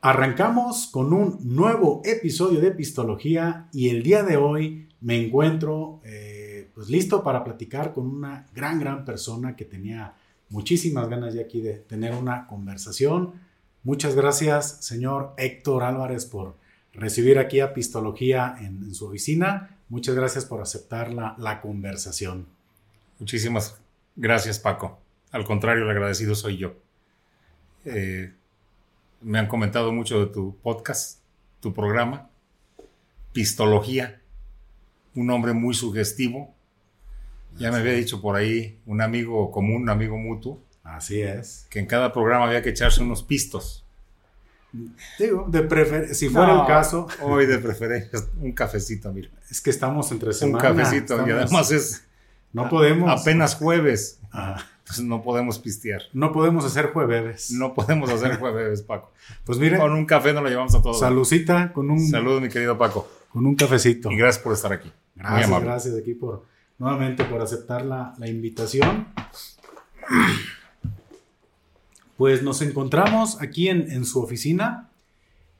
Arrancamos con un nuevo episodio de Epistología y el día de hoy me encuentro eh, pues listo para platicar con una gran, gran persona que tenía muchísimas ganas de aquí de tener una conversación. Muchas gracias, señor Héctor Álvarez, por recibir aquí Epistología en, en su oficina. Muchas gracias por aceptar la, la conversación. Muchísimas gracias, Paco. Al contrario, el agradecido soy yo. Eh, me han comentado mucho de tu podcast, tu programa, Pistología, un nombre muy sugestivo. Ya me había dicho por ahí un amigo común, un amigo mutuo. Así es. Que en cada programa había que echarse unos pistos. Digo, de prefer si fuera No, el caso. Hoy de preferencia, un cafecito, mira. Es que estamos entre Un semana. cafecito. Y estamos- además es No podemos. apenas jueves. Ah, Entonces no podemos pistear. no podemos hacer jueves. No podemos hacer jueves, Paco. Pues mire, Con un café nos lo llevamos a todos. salucita con un, Saludos, mi querido Paco. con un cafecito. Y gracias por estar aquí. Muy Gracias, amable. gracias aquí por nuevamente por aceptar la, la invitación. Pues nos encontramos aquí en, en su oficina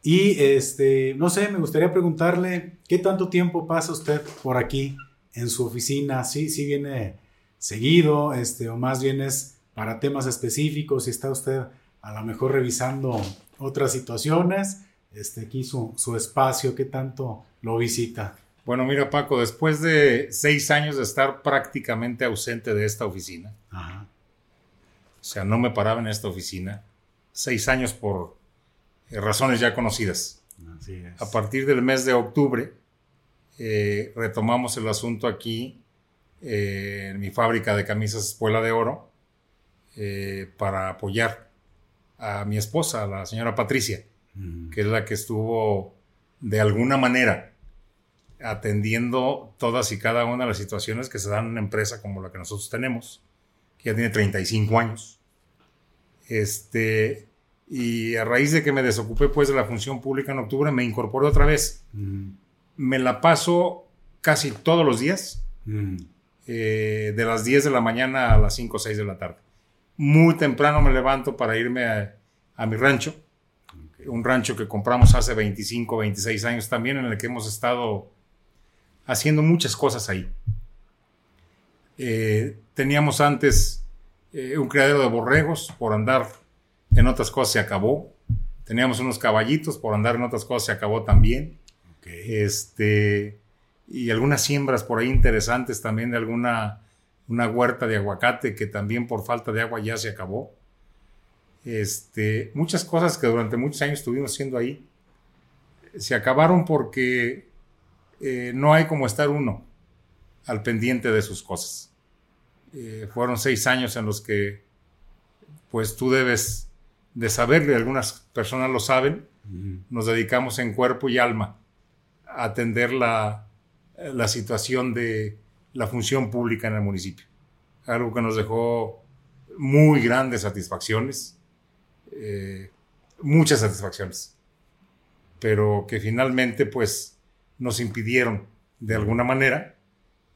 y este, no sé, me gustaría preguntarle qué tanto tiempo pasa usted por aquí en su oficina, sí, sí viene seguido, este, o más bien es para temas específicos, si está usted a lo mejor revisando otras situaciones, este, aquí su, su espacio, qué tanto lo visita. Bueno, mira, Paco, después de seis años de estar prácticamente ausente de esta oficina, Ajá. o sea, no me paraba en esta oficina, seis años por eh, razones ya conocidas. Así es. A partir del mes de octubre, eh, retomamos el asunto aquí eh, en mi fábrica de camisas Espuela de Oro eh, para apoyar a mi esposa, la señora Patricia. Ujú. que es la que estuvo de alguna manera atendiendo todas y cada una de las situaciones que se dan en una empresa como la que nosotros tenemos, que ya tiene 35 años. Este, y a raíz de que me desocupé pues de la función pública en octubre, me incorporé otra vez. Ujú. Me la paso casi todos los días, Ujú. Eh, de las 10 de la mañana a las 5 o 6 de la tarde. Muy temprano me levanto para irme a, a mi rancho, un rancho que compramos hace 25, 26 años también, en el que hemos estado haciendo muchas cosas ahí. Eh, teníamos antes eh, un criadero de borregos, por andar en otras cosas se acabó. Teníamos unos caballitos, por andar en otras cosas se acabó también Ok. este, y algunas siembras por ahí interesantes también de alguna una huerta de aguacate que también por falta de agua ya se acabó. Este, muchas cosas que durante muchos años estuvimos haciendo ahí se acabaron porque eh, no hay como estar uno al pendiente de sus cosas. Eh, fueron seis años en los que pues tú debes de saberlo y algunas personas lo saben, Ujú. nos dedicamos en cuerpo y alma a atender la, la situación de la función pública en el municipio. Algo que nos dejó muy grandes satisfacciones, eh, muchas satisfacciones, pero que finalmente pues nos impidieron de alguna manera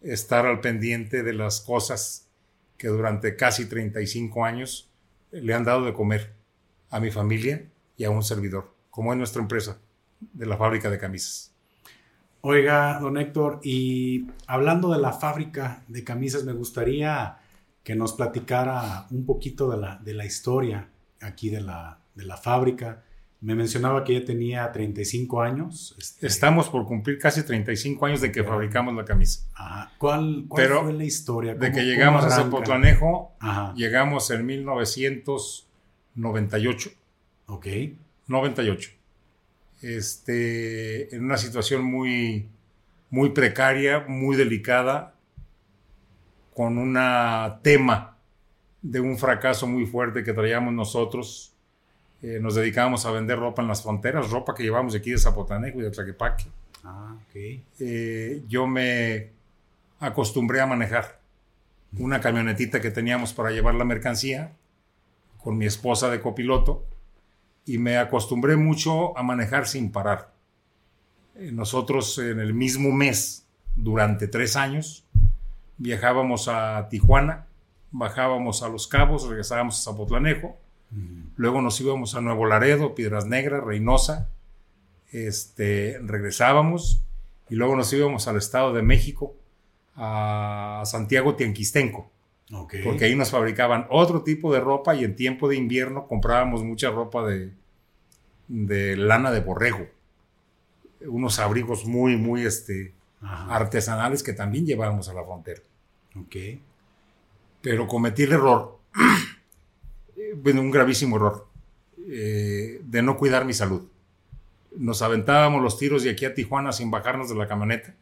estar al pendiente de las cosas que durante casi 35 años le han dado de comer a mi familia y a un servidor, como es nuestra empresa de la fábrica de camisas. Oiga, don Héctor, y hablando de la fábrica de camisas, me gustaría que nos platicara un poquito de la, de la historia aquí de la, de la fábrica. Me mencionaba que ya tenía 35 años. este, Estamos por cumplir casi 35 años de que fabricamos la camisa. ajá. ¿Cuál, cuál Pero fue la historia? De ¿Cómo- que llegamos a? Zapotlanejo, Ajá, llegamos en 1998. ok. 98. Este, en una situación muy, muy precaria, muy delicada, con un tema de un fracaso muy fuerte que traíamos nosotros. Eh, nos dedicábamos a vender ropa en las fronteras, ropa que llevamos de aquí de Zapotlanejo y de Tlaquepaque. Ah. Eh, yo me acostumbré a manejar una camionetita que teníamos para llevar la mercancía con mi esposa de copiloto y me acostumbré mucho a manejar sin parar. Eh, nosotros en el mismo mes, durante tres años, viajábamos a Tijuana, bajábamos a Los Cabos, regresábamos a Zapotlanejo, Luego nos íbamos a Nuevo Laredo, Piedras Negras, Reynosa. Este, regresábamos y luego nos íbamos al Estado de México, a Santiago Tianquistenco. Porque ahí nos fabricaban otro tipo de ropa y en tiempo de invierno comprábamos mucha ropa de, de lana de borrego. Unos abrigos muy, muy este, artesanales que también llevábamos a la frontera. Pero cometí el error, bueno, un gravísimo error, eh, de no cuidar mi salud. Nos aventábamos los tiros de aquí a Tijuana sin bajarnos de la camioneta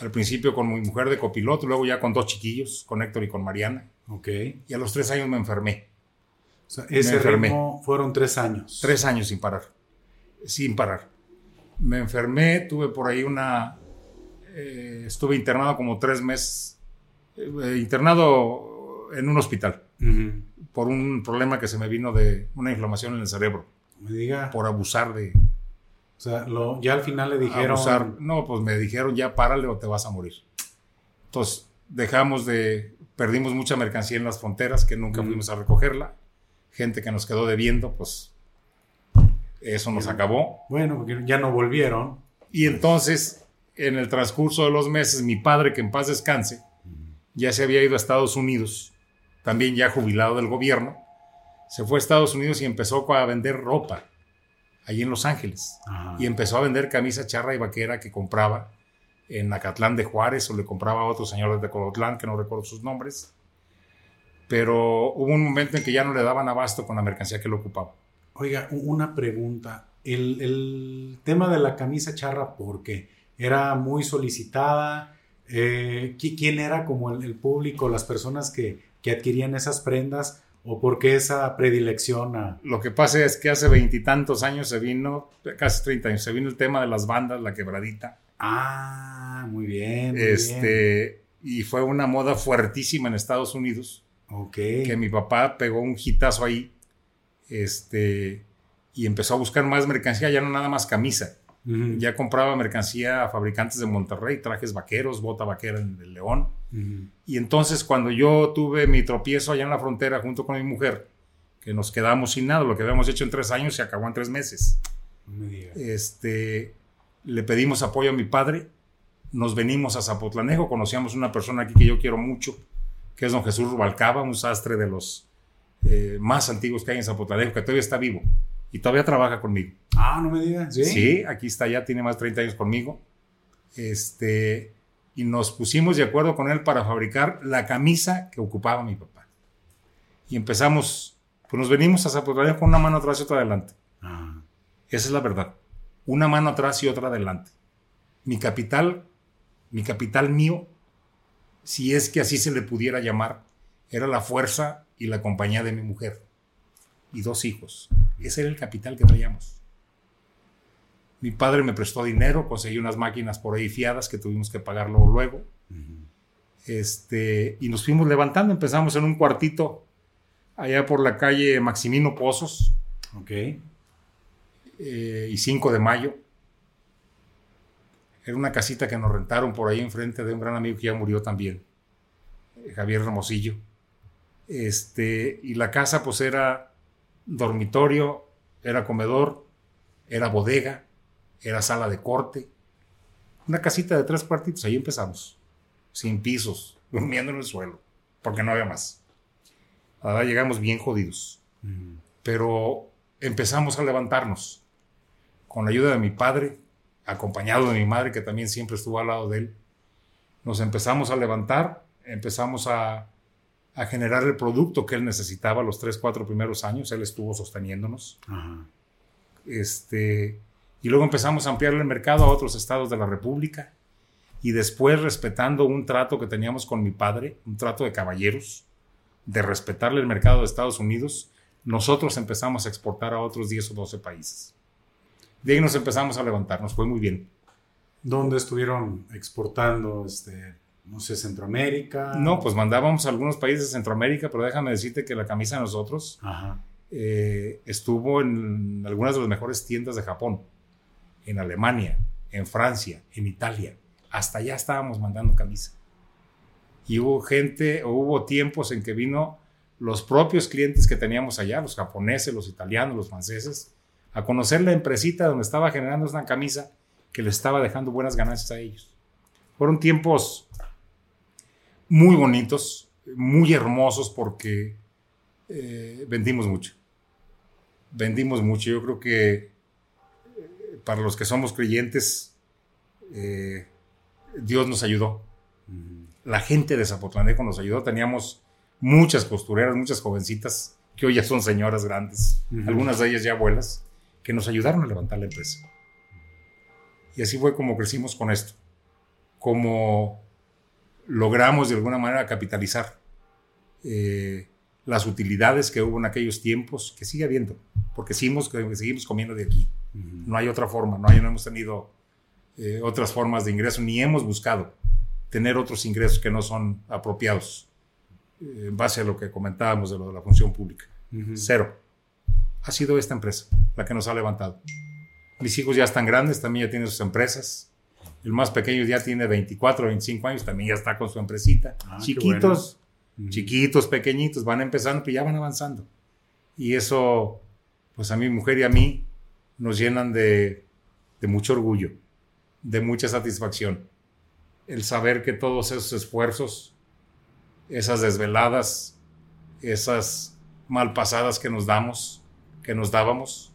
al principio con mi mujer de copiloto, luego ya con dos chiquillos, con Héctor y con Mariana. Ok. Y a los tres años me enfermé. O sea, ese ritmo fueron tres años. Tres años sin parar. Sin parar. Me enfermé, tuve por ahí una... Eh, estuve internado como tres meses. Eh, internado en un hospital. Por un problema que se me vino de una inflamación en el cerebro. Me diga. Por abusar de, o sea, ya al final le dijeron... No, pues me dijeron ya párale o te vas a morir. Entonces dejamos de... Perdimos mucha mercancía en las fronteras que nunca fuimos a recogerla. Gente que nos quedó debiendo, pues eso nos acabó. Bueno, porque ya no volvieron. Y entonces, en el transcurso de los meses, mi padre, que en paz descanse, ya se había ido a Estados Unidos, también ya jubilado del gobierno, se fue a Estados Unidos y empezó a vender ropa allí en Los Ángeles. Y empezó a vender camisa charra y vaquera que compraba en Acatlán de Juárez o le compraba a otros señores de Colotlán, que no recuerdo sus nombres. Pero hubo un momento en que ya no le daban abasto con la mercancía que le ocupaba. Oiga, una pregunta. El, tema de la camisa charra, ¿por qué? ¿Era muy solicitada? Eh, ¿Quién era como el, público, las personas que, que adquirían esas prendas? ¿O por qué esa predilección a...? Lo que pasa es que hace veintitantos años se vino, casi treinta años, se vino el tema de las bandas, la quebradita. Ah, muy bien. este, Y fue una moda fuertísima en Estados Unidos. Ok. Que mi papá pegó un hitazo ahí. Este, y empezó a buscar más mercancía, ya no nada más camisa. Ya compraba mercancía a fabricantes de Monterrey, trajes vaqueros, bota vaquera en el León. Y entonces cuando yo tuve mi tropiezo allá en la frontera junto con mi mujer, que nos quedamos sin nada, lo que habíamos hecho en tres años se acabó en tres meses. este, le pedimos apoyo a mi padre, nos venimos a Zapotlanejo, conocíamos una persona aquí que yo quiero mucho, que es don Jesús Rubalcaba, un sastre de los eh, más antiguos que hay en Zapotlanejo, que todavía está vivo y todavía trabaja conmigo. Ah, no me digas. Sí, sí aquí está ya, tiene más de 30 años conmigo. Este, y nos pusimos de acuerdo con él para fabricar la camisa que ocupaba mi papá. Y empezamos, pues nos venimos a Zapotlán con una mano atrás y otra adelante. Ah. Esa es la verdad. Una mano atrás y otra adelante. Mi capital, mi capital mío, si es que así se le pudiera llamar, era la fuerza y la compañía de mi mujer y dos hijos. Ese era el capital que traíamos. Mi padre me prestó dinero, conseguí unas máquinas por ahí fiadas que tuvimos que pagarlo luego. este, y nos fuimos levantando. Empezamos en un cuartito allá por la calle Maximino Pozos. Ok. Eh, y 5 de mayo. Era una casita que nos rentaron por ahí enfrente de un gran amigo que ya murió también, Javier Ramosillo. Este, y la casa pues era dormitorio, era comedor, era bodega, era sala de corte. Una casita de tres cuartitos, ahí empezamos. Sin pisos, durmiendo en el suelo, porque no había más. Ahora llegamos bien jodidos. Pero empezamos a levantarnos. Con la ayuda de mi padre, acompañado de mi madre, que también siempre estuvo al lado de él, nos empezamos a levantar, empezamos a a generar el producto que él necesitaba los tres, cuatro primeros años. Él estuvo sosteniéndonos. Este, y luego empezamos a ampliar el mercado a otros estados de la República. Y después, respetando un trato que teníamos con mi padre, un trato de caballeros, de respetarle el mercado de Estados Unidos, nosotros empezamos a exportar a otros 10 o 12 países. De ahí nos empezamos a levantar, nos fue muy bien. ¿Dónde estuvieron exportando este, no sé, Centroamérica. No, pues mandábamos a algunos países de Centroamérica, pero déjame decirte que la camisa de nosotros eh, estuvo en algunas de las mejores tiendas de Japón, en Alemania, en Francia, en Italia. Hasta allá estábamos mandando camisa. Y hubo gente, o hubo tiempos en que vino los propios clientes que teníamos allá, los japoneses, los italianos, los franceses, a conocer la empresita donde estaba generando una camisa que le estaba dejando buenas ganancias a ellos. Fueron tiempos muy bonitos, muy hermosos porque eh, vendimos mucho. Vendimos mucho. Yo creo que eh, para los que somos creyentes, eh, Dios nos ayudó. La gente de Zapotlanejo nos ayudó. Teníamos muchas costureras, muchas jovencitas que hoy ya son señoras grandes, algunas de ellas ya abuelas, que nos ayudaron a levantar la empresa. Y así fue como crecimos con esto, como logramos de alguna manera capitalizar eh, las utilidades que hubo en aquellos tiempos, que sigue habiendo, porque seguimos, seguimos comiendo de aquí. No hay otra forma, no, hay, no hemos tenido eh, otras formas de ingreso, ni hemos buscado tener otros ingresos que no son apropiados, eh, en base a lo que comentábamos de, lo de la función pública. Cero. Ha sido esta empresa la que nos ha levantado. Mis hijos ya están grandes, también ya tienen sus empresas. El más pequeño ya tiene 24, 25 años, también ya está con su empresita. Ah, chiquitos, chiquitos, pequeñitos, van empezando, pero ya van avanzando. Y eso, pues a mi mujer y a mí, nos llenan de, de mucho orgullo, de mucha satisfacción. El saber que todos esos esfuerzos, esas desveladas, esas malpasadas que nos damos, que nos dábamos,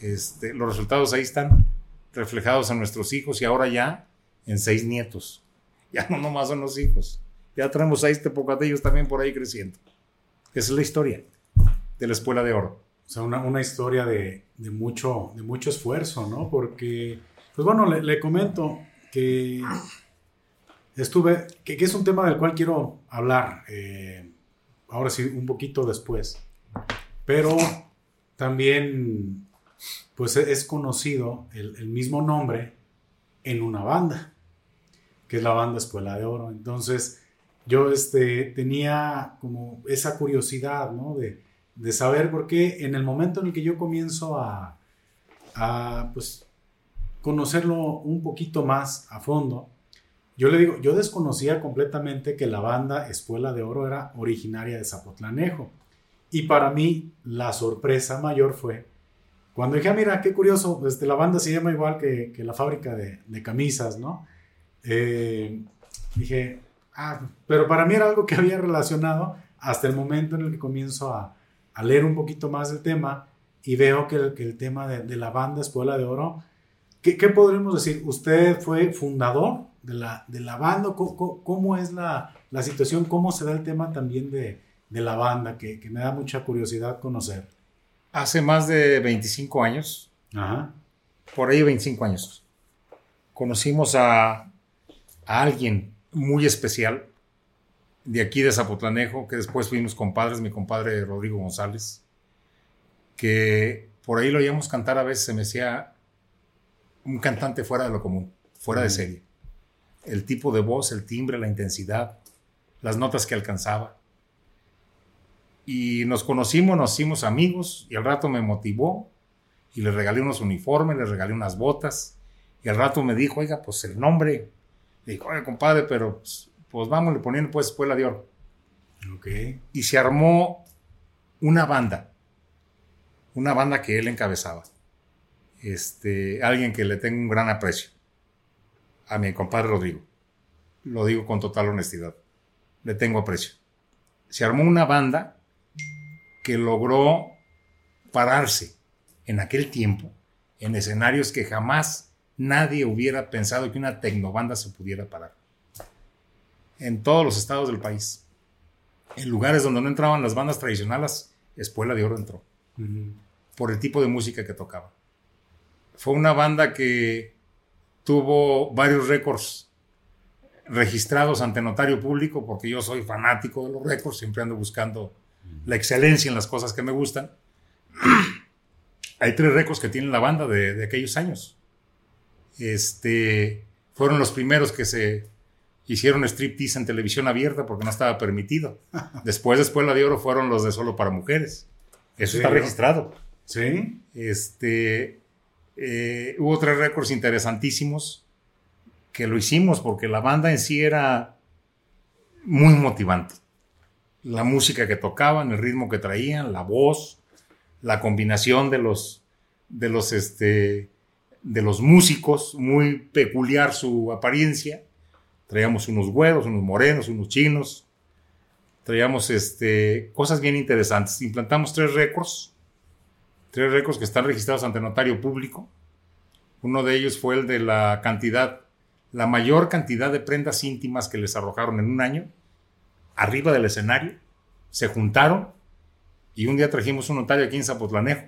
este, los resultados ahí están reflejados en nuestros hijos y ahora ya en seis nietos. Ya no nomás son los hijos. Ya tenemos seis tepocatellos también por ahí creciendo. Esa es la historia de la Escuela de Oro. O sea, una, historia de, mucho, de mucho esfuerzo, ¿no? Porque, pues bueno, le, comento que estuve, que, es un tema del cual quiero hablar, eh, ahora sí, un poquito después. Pero también pues es conocido el, mismo nombre en una banda, que es la banda Escuela de Oro. Entonces, yo este, tenía como esa curiosidad, ¿no? De, saber por qué en el momento en el que yo comienzo a, a, pues, conocerlo un poquito más a fondo, yo le digo, yo desconocía completamente que la banda Escuela de Oro era originaria de Zapotlanejo. Y para mí la sorpresa mayor fue cuando dije, ah, mira, qué curioso, este, la banda se llama igual que, que la fábrica de, de camisas, ¿no? Eh, dije, ah, pero para mí era algo que había relacionado hasta el momento en el que comienzo a, a leer un poquito más del tema y veo que el, que el tema de, de, la banda Escuela de Oro, ¿qué, ¿qué, podríamos decir? ¿Usted fue fundador de la, de la banda? ¿Cómo, cómo es la, la, situación? ¿Cómo se da el tema también de, de la banda? Que, que me da mucha curiosidad conocer hace más de 25 años, por ahí 25 años, conocimos a, alguien muy especial de aquí de Zapotlanejo, que después fuimos compadres, mi compadre Rodrigo González, que por ahí lo oíamos cantar a veces, se me decía un cantante fuera de lo común, fuera de serie. El tipo de voz, el timbre, la intensidad, las notas que alcanzaba y nos conocimos, nos hicimos amigos y al rato me motivó y le regalé unos uniformes, le regalé unas botas y al rato me dijo, oiga, pues el nombre. Le dijo, oiga, compadre, pero pues, pues vamos le poniendo pues Escuela de Oro. Okay. Y se armó una banda, una banda que él encabezaba. Este, alguien que le tengo un gran aprecio, a mi compadre Rodrigo. Lo digo con total honestidad. Le tengo aprecio. Se armó una banda que logró pararse en aquel tiempo en escenarios que jamás nadie hubiera pensado que una tecnobanda se pudiera parar. En todos los estados del país. En lugares donde no entraban las bandas tradicionales, Espuela de Oro entró. Por el tipo de música que tocaba. Fue una banda que tuvo varios récords registrados ante notario público, porque yo soy fanático de los récords, siempre ando buscando la excelencia en las cosas que me gustan. Hay tres récords que tiene la banda de, aquellos años. Este, fueron los primeros que se hicieron striptease en televisión abierta porque no estaba permitido. Después, después la de oro fueron los de solo para mujeres. Eso está registrado. Sí. Este, eh, hubo tres récords interesantísimos que lo hicimos porque la banda en sí era muy motivante la música que tocaban, el ritmo que traían, la voz, la combinación de los, de los, este, de los músicos, muy peculiar su apariencia. Traíamos unos güeros, unos morenos, unos chinos. Traíamos este, cosas bien interesantes. Implantamos tres récords, tres récords que están registrados ante notario público. Uno de ellos fue el de la cantidad, la mayor cantidad de prendas íntimas que les arrojaron en un año arriba del escenario, se juntaron y un día trajimos un notario aquí en Zapotlanejo,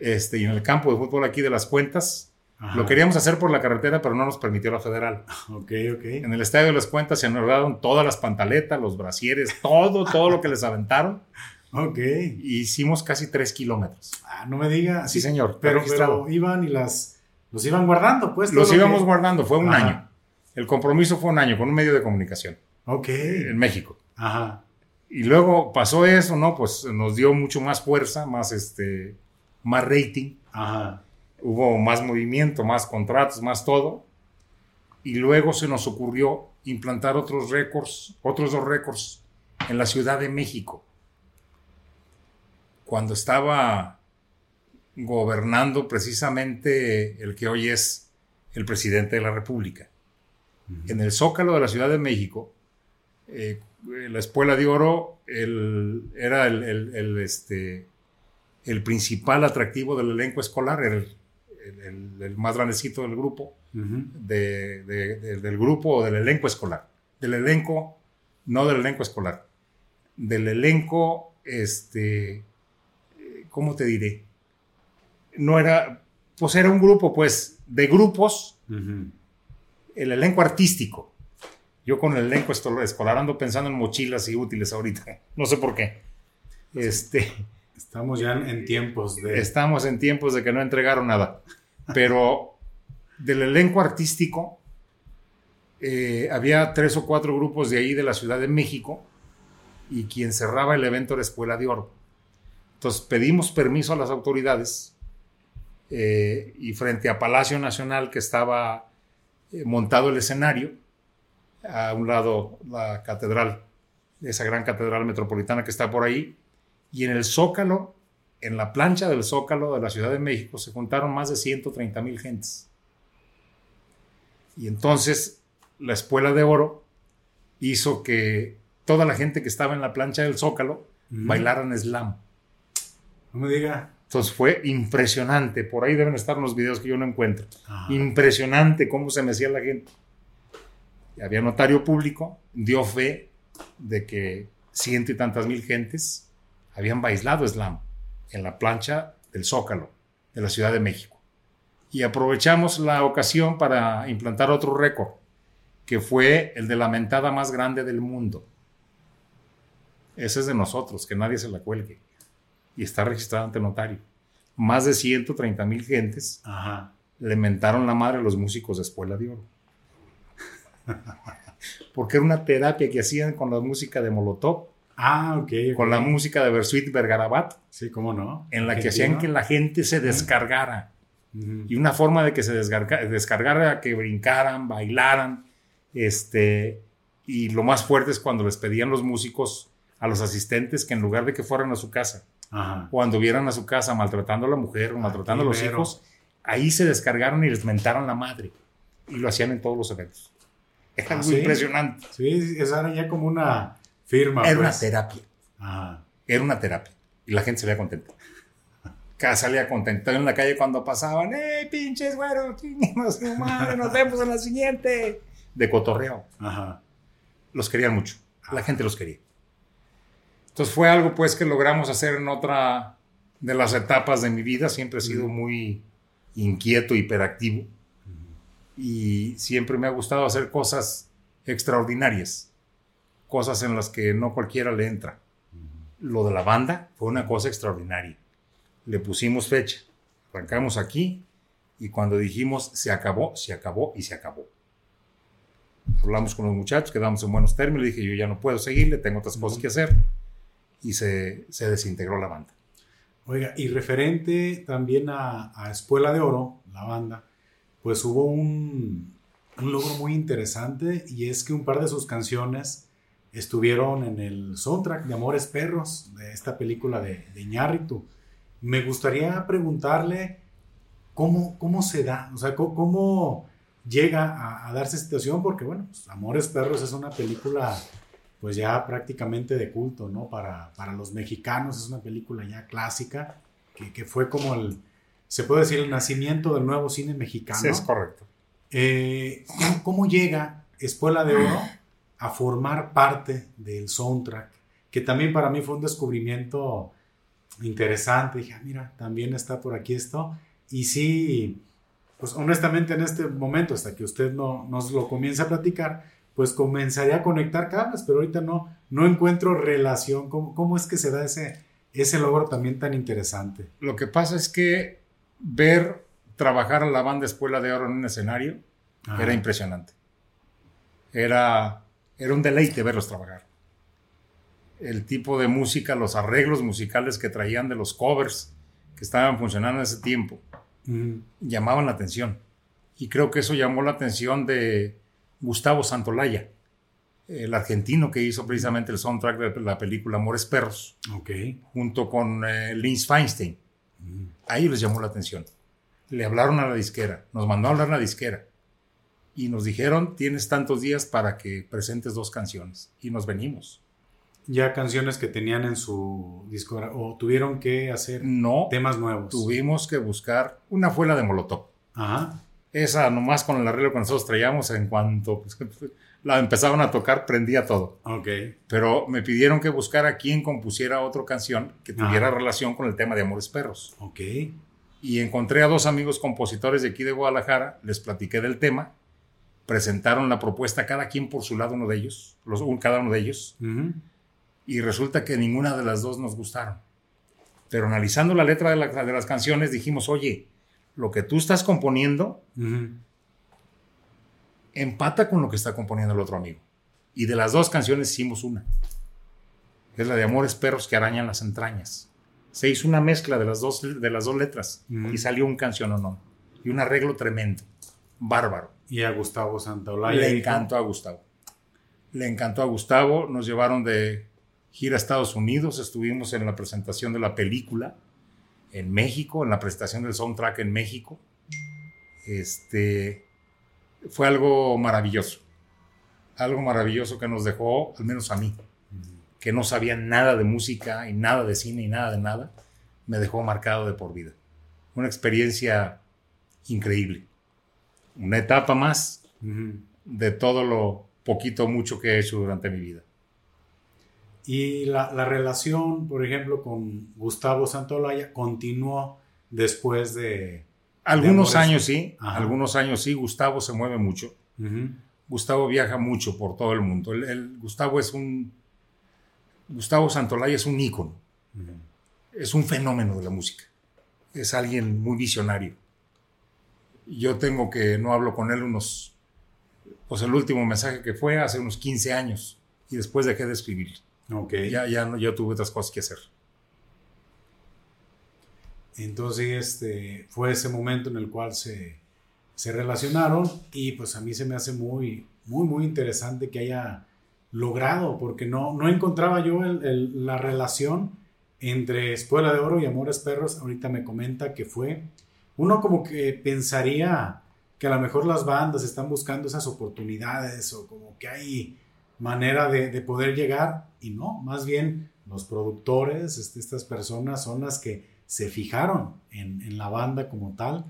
este, y en el campo de fútbol aquí de las cuentas. Lo queríamos hacer por la carretera, pero no nos permitió la federal. Ok, ok. En el estadio de las cuentas se anularon todas las pantaletas, los brasieres, todo, todo lo que les aventaron. Ok. Hicimos casi tres kilómetros. Ah, no me diga. Sí, señor. Pero, pero, iban y las. Los iban guardando, pues. Los íbamos guardando, fue un año. El compromiso fue un año con un medio de comunicación. Ok. En México. Ajá. Y luego pasó eso, ¿no? Pues nos dio mucho más fuerza, más este, más rating. Ajá. Hubo más movimiento, más contratos, más todo. Y luego se nos ocurrió implantar otros récords, otros dos récords en la Ciudad de México. Cuando estaba gobernando precisamente el que hoy es el presidente de la República. En el Zócalo de la Ciudad de México, eh, la Espuela de Oro era el, este, el principal atractivo del elenco escolar, el, el más grandecito del grupo, del grupo o del elenco escolar. Del elenco, no del elenco escolar, del elenco, este, ¿cómo te diré? No era, pues era un grupo, pues, de grupos, el elenco artístico yo con el elenco escolar ando pensando en mochilas y útiles ahorita. No sé por qué. Este, estamos ya en tiempos de... Estamos en tiempos de que no entregaron nada. Pero del elenco artístico eh, había tres o cuatro grupos de ahí de la Ciudad de México y quien cerraba el evento era Escuela de Oro. Entonces pedimos permiso a las autoridades eh, y frente a Palacio Nacional que estaba eh, montado el escenario, a un lado la catedral, esa gran catedral metropolitana que está por ahí, y en el Zócalo, en la plancha del Zócalo de la Ciudad de México, se juntaron más de 130 mil gentes. Y entonces la Espuela de Oro hizo que toda la gente que estaba en la plancha del Zócalo bailaran slam. No me diga. Entonces fue impresionante. Por ahí deben estar los videos que yo no encuentro. Impresionante cómo se mecía la gente había notario público, dio fe de que ciento y tantas mil gentes habían bailado slam en la plancha del Zócalo de la Ciudad de México. Y aprovechamos la ocasión para implantar otro récord, que fue el de la mentada más grande del mundo. Ese es de nosotros, que nadie se la cuelgue. Y está registrado ante notario. Más de 130 mil gentes le mentaron la madre a los músicos de Escuela de Oro. Porque era una terapia que hacían con la música de Molotov. Ah, ok. Con la música de Bersuit Vergarabat. Sí, cómo no. En la que hacían que la gente se descargara. Y una forma de que se descargara era que brincaran, bailaran. Este, y lo más fuerte es cuando les pedían los músicos a los asistentes que en lugar de que fueran a su casa, o anduvieran a su casa maltratando a la mujer o maltratando a los hijos, ahí se descargaron y les mentaron la madre. Y lo hacían en todos los eventos. Es algo impresionante. Sí, esa ya como una firma. Era una pues. terapia. Era una terapia. Y la gente se veía contenta. Cada salía contenta en la calle cuando pasaban. ¡Eh, pinches güeros! madre! ¡Nos vemos en la siguiente! De cotorreo. Ajá. Los querían mucho. La gente los quería. Entonces fue algo pues que logramos hacer en otra de las etapas de mi vida. Siempre he sido muy inquieto, hiperactivo y siempre me ha gustado hacer cosas extraordinarias, cosas en las que no cualquiera le entra. Lo de la banda fue una cosa extraordinaria. Le pusimos fecha, arrancamos aquí y cuando dijimos se acabó, se acabó y se acabó. Hablamos con los muchachos, quedamos en buenos términos, dije yo ya no puedo seguirle, tengo otras cosas que hacer y se, se desintegró la banda. Oiga, y referente también a, a Espuela de Oro, la banda, pues hubo un, logro muy interesante y es que un par de sus canciones estuvieron en el soundtrack de Amores Perros, de esta película de, de Iñárritu. Me gustaría preguntarle cómo, cómo se da, o sea, cómo, llega a, darse situación, porque bueno, pues, Amores Perros es una película pues ya prácticamente de culto, ¿no? Para, para los mexicanos es una película ya clásica, que, que, fue como el, se puede decir, el nacimiento del nuevo cine mexicano. Sí, es correcto. Eh, ¿Cómo llega Espuela de Oro a formar parte del soundtrack? Que también para mí fue un descubrimiento interesante. Dije, ah, mira, también está por aquí esto. Y sí, pues honestamente en este momento, hasta que usted no, nos lo comience a platicar, pues comenzaría a conectar cables, pero ahorita no, no encuentro relación. ¿Cómo, ¿Cómo, es que se da ese, ese logro también tan interesante? Lo que pasa es que ver trabajar a la banda Escuela de Oro en un escenario era impresionante. Era, era un deleite verlos trabajar. El tipo de música, los arreglos musicales que traían de los covers que estaban funcionando en ese tiempo, llamaban la atención. Y creo que eso llamó la atención de Gustavo Santolaya, el argentino que hizo precisamente el soundtrack de la película Amores Perros, junto con eh, Linz Feinstein. Ahí les llamó la atención. Le hablaron a la disquera, nos mandó a hablar a la disquera y nos dijeron, tienes tantos días para que presentes dos canciones. Y nos venimos. Ya canciones que tenían en su disco o tuvieron que hacer no, temas nuevos. Tuvimos que buscar, una fue la de Molotov. Ajá. Esa nomás con el arreglo que nosotros traíamos, en cuanto pues, la empezaban a tocar, prendía todo. Ok. Pero me pidieron que buscara quien compusiera otra canción que tuviera relación con el tema de Amores Perros. Ok. Y encontré a dos amigos compositores de aquí de Guadalajara, les platiqué del tema presentaron la propuesta cada quien por su lado, uno de ellos, los, cada uno de ellos, y resulta que ninguna de las dos nos gustaron. Pero analizando la letra de, las canciones dijimos, oye, lo que tú estás componiendo empata con lo que está componiendo el otro amigo. Y de las dos canciones hicimos una. Es la de Amores Perros que arañan las entrañas. Se hizo una mezcla de las dos, de las dos letras y salió un canción o no. Y un arreglo tremendo, bárbaro. Y a Gustavo Santaolalla. Le encantó a Gustavo. Le encantó a Gustavo. Nos llevaron de gira a Estados Unidos. Estuvimos en la presentación de la película en México, en la presentación del soundtrack en México. Este fue algo maravilloso. Algo maravilloso que nos dejó, al menos a mí, que no sabía nada de música y nada de cine y nada de nada, me dejó marcado de por vida. Una experiencia increíble una etapa más de todo lo poquito o mucho que he hecho durante mi vida. Y la, relación, por ejemplo, con Gustavo Santolaya continuó después de... Algunos años sí, algunos años sí, Gustavo se mueve mucho. Gustavo viaja mucho por todo el mundo. El, Gustavo es un... Gustavo Santolaya es un ícono. Es un fenómeno de la música. Es alguien muy visionario yo tengo que, no hablo con él unos, pues el último mensaje que fue hace unos 15 años y después dejé de escribir. Ok. Ya, ya, ya tuve otras cosas que hacer. Entonces, este, fue ese momento en el cual se, se relacionaron y pues a mí se me hace muy, muy, muy interesante que haya logrado, porque no, no encontraba yo la relación entre Escuela de Oro y Amores Perros. Ahorita me comenta que fue uno como que pensaría que a lo mejor las bandas están buscando esas oportunidades o como que hay manera de, poder llegar y no, más bien los productores, este, estas personas son las que se fijaron en, la banda como tal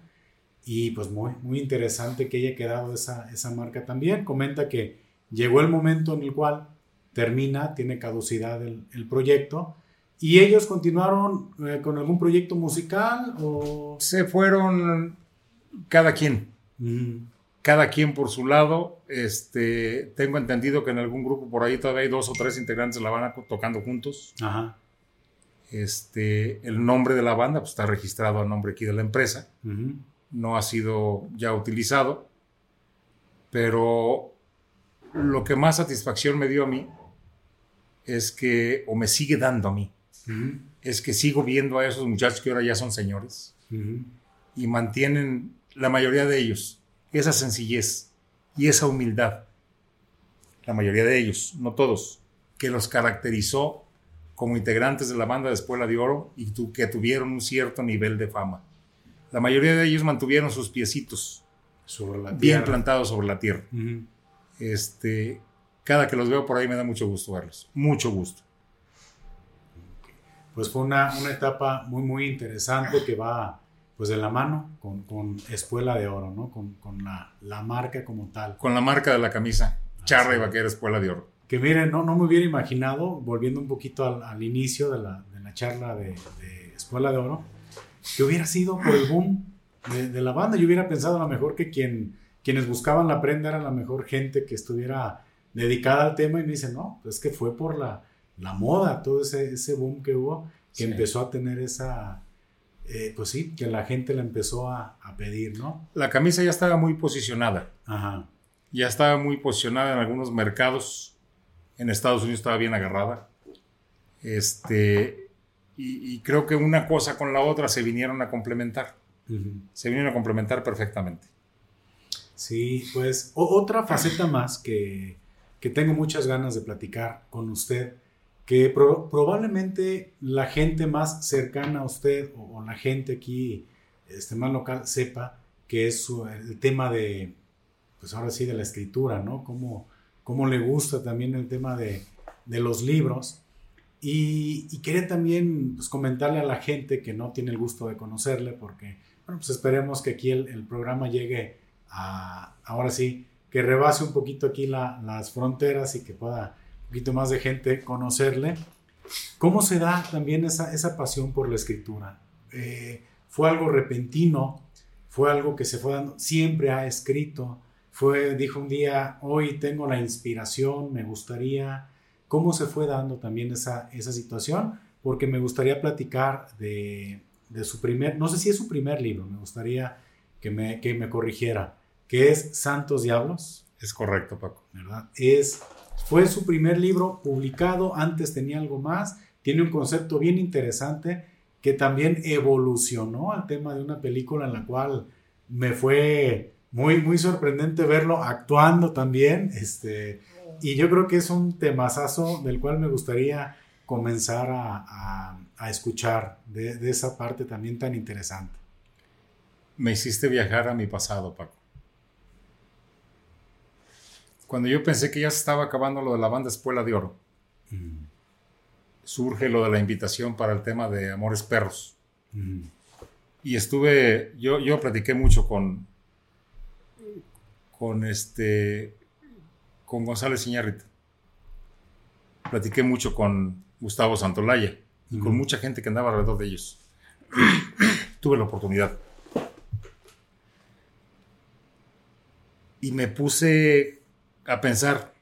y pues muy, muy interesante que haya quedado esa, esa marca también. Comenta que llegó el momento en el cual termina, tiene caducidad el, el proyecto ¿Y ellos continuaron eh, con algún proyecto musical o...? Se fueron cada quien. Mm. Cada quien por su lado. Este, tengo entendido que en algún grupo por ahí todavía hay dos o tres integrantes de la banda tocando juntos. Ajá. Este, el nombre de la banda pues, está registrado a nombre aquí de la empresa. No ha sido ya utilizado. Pero lo que más satisfacción me dio a mí es que, o me sigue dando a mí, es que sigo viendo a esos muchachos que ahora ya son señores y mantienen, la mayoría de ellos, esa sencillez y esa humildad. La mayoría de ellos, no todos, que los caracterizó como integrantes de la banda de Espuela de Oro y que tuvieron un cierto nivel de fama. La mayoría de ellos mantuvieron sus piecitos sobre la bien plantados sobre la tierra. este, cada que los veo por ahí me da mucho gusto verlos, mucho gusto. Pues fue una, una etapa muy, muy interesante que va pues de la mano con, con Espuela de Oro, ¿no? Con, con la, la, marca como tal. Con la marca de la camisa, Charra y Vaquera Espuela de Oro. Que miren, no, no me hubiera imaginado, volviendo un poquito al, al inicio de la, de la charla de, de, Espuela de Oro, que hubiera sido por el boom de, de, la banda. Yo hubiera pensado a lo mejor que quien, quienes buscaban la prenda era la mejor gente que estuviera dedicada al tema y me dicen, no, pues es que fue por la, la moda, todo ese, ese boom que hubo, que sí. empezó a tener esa eh, pues sí, que la gente la empezó a, a, pedir, ¿no? La camisa ya estaba muy posicionada. Ajá. Ya estaba muy posicionada en algunos mercados. En Estados Unidos estaba bien agarrada. Este, y, y creo que una cosa con la otra se vinieron a complementar. Uh -huh. Se vinieron a complementar perfectamente. Sí, pues otra faceta más que, que tengo muchas ganas de platicar con usted que pro probablemente la gente más cercana a usted o, o, la gente aquí este, más local sepa que es su, el tema de, pues ahora sí, de la escritura, ¿no? Cómo, cómo le gusta también el tema de, de los libros. Y, y, quería también pues, comentarle a la gente que no tiene el gusto de conocerle, porque, bueno, pues esperemos que aquí el, el programa llegue a, ahora sí, que rebase un poquito aquí la, las fronteras y que pueda poquito más de gente conocerle. ¿Cómo se da también esa, esa pasión por la escritura? Eh, ¿Fue algo repentino? ¿Fue algo que se fue dando? Siempre ha escrito. Fue, dijo un día, hoy tengo la inspiración, me gustaría. ¿Cómo se fue dando también esa, esa situación? Porque me gustaría platicar de, de su primer, no sé si es su primer libro, me gustaría que me, que me corrigiera, que es Santos Diablos. Es correcto, Paco. ¿Verdad? Es fue su primer libro publicado, antes tenía algo más, tiene un concepto bien interesante que también evolucionó al tema de una película en la cual me fue muy, muy sorprendente verlo actuando también, este, y yo creo que es un temazazo del cual me gustaría comenzar a, a, a escuchar de, de esa parte también tan interesante. Me hiciste viajar a mi pasado, Paco cuando yo pensé que ya se estaba acabando lo de la banda Espuela de Oro, mm. surge lo de la invitación para el tema de Amores Perros. Mm. Y estuve, yo, yo platiqué mucho con, con este, con González Iñárritu. Platiqué mucho con Gustavo Santolaya y con mucha gente que andaba alrededor de ellos. Tuve la oportunidad. Y me puse a pensar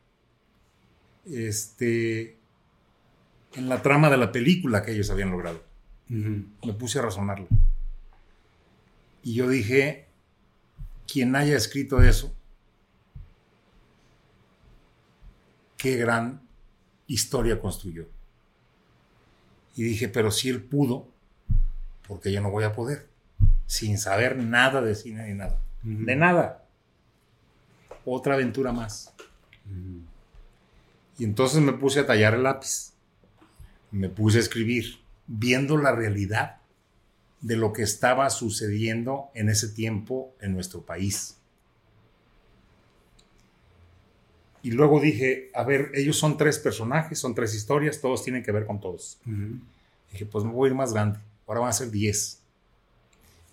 este, en la trama de la película que ellos habían logrado. Uh -huh. Me puse a razonarlo. Y yo dije, quien haya escrito eso, qué gran historia construyó. Y dije, pero si él pudo, porque yo no voy a poder, sin saber nada de cine ni nada. Uh -huh. De nada. Otra aventura más. Y entonces me puse a tallar el lápiz. Me puse a escribir, viendo la realidad de lo que estaba sucediendo en ese tiempo en nuestro país. Y luego dije, a ver, ellos son tres personajes, son tres historias, todos tienen que ver con todos. Uh -huh. Dije, pues me voy a ir más grande, ahora van a ser diez.